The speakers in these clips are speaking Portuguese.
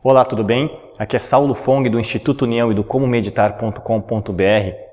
Olá, tudo bem? Aqui é Saulo Fong do Instituto União e do comomeditar.com.br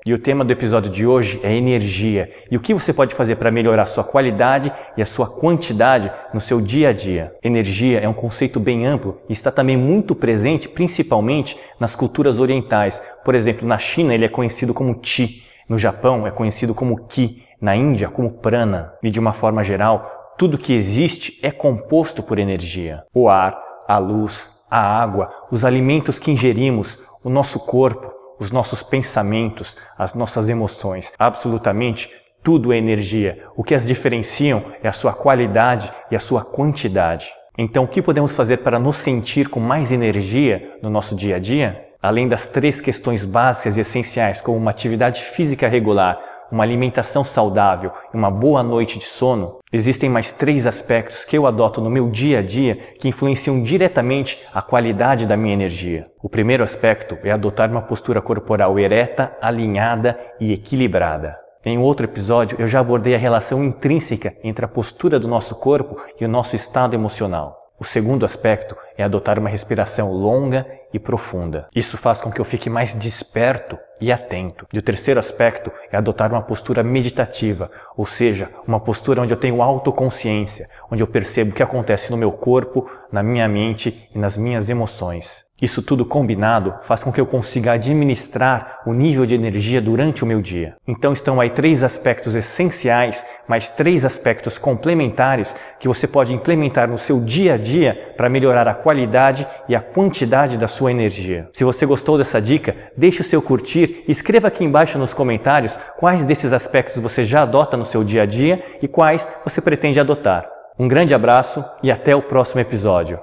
e o tema do episódio de hoje é energia e o que você pode fazer para melhorar sua qualidade e a sua quantidade no seu dia a dia. Energia é um conceito bem amplo e está também muito presente principalmente nas culturas orientais. Por exemplo, na China ele é conhecido como Qi, no Japão é conhecido como Ki, na Índia como Prana e de uma forma geral, tudo que existe é composto por energia. O ar, a luz, a água, os alimentos que ingerimos, o nosso corpo, os nossos pensamentos, as nossas emoções. Absolutamente tudo é energia. O que as diferenciam é a sua qualidade e a sua quantidade. Então, o que podemos fazer para nos sentir com mais energia no nosso dia a dia? Além das três questões básicas e essenciais, como uma atividade física regular, uma alimentação saudável e uma boa noite de sono, existem mais três aspectos que eu adoto no meu dia a dia que influenciam diretamente a qualidade da minha energia. O primeiro aspecto é adotar uma postura corporal ereta, alinhada e equilibrada. Em outro episódio, eu já abordei a relação intrínseca entre a postura do nosso corpo e o nosso estado emocional. O segundo aspecto é adotar uma respiração longa e profunda. Isso faz com que eu fique mais desperto e atento. E o terceiro aspecto é adotar uma postura meditativa, ou seja, uma postura onde eu tenho autoconsciência, onde eu percebo o que acontece no meu corpo, na minha mente e nas minhas emoções. Isso tudo combinado faz com que eu consiga administrar o nível de energia durante o meu dia. Então estão aí três aspectos essenciais, mais três aspectos complementares que você pode implementar no seu dia a dia para melhorar a qualidade e a quantidade da sua energia. Se você gostou dessa dica, deixe o seu curtir e escreva aqui embaixo nos comentários quais desses aspectos você já adota no seu dia a dia e quais você pretende adotar. Um grande abraço e até o próximo episódio.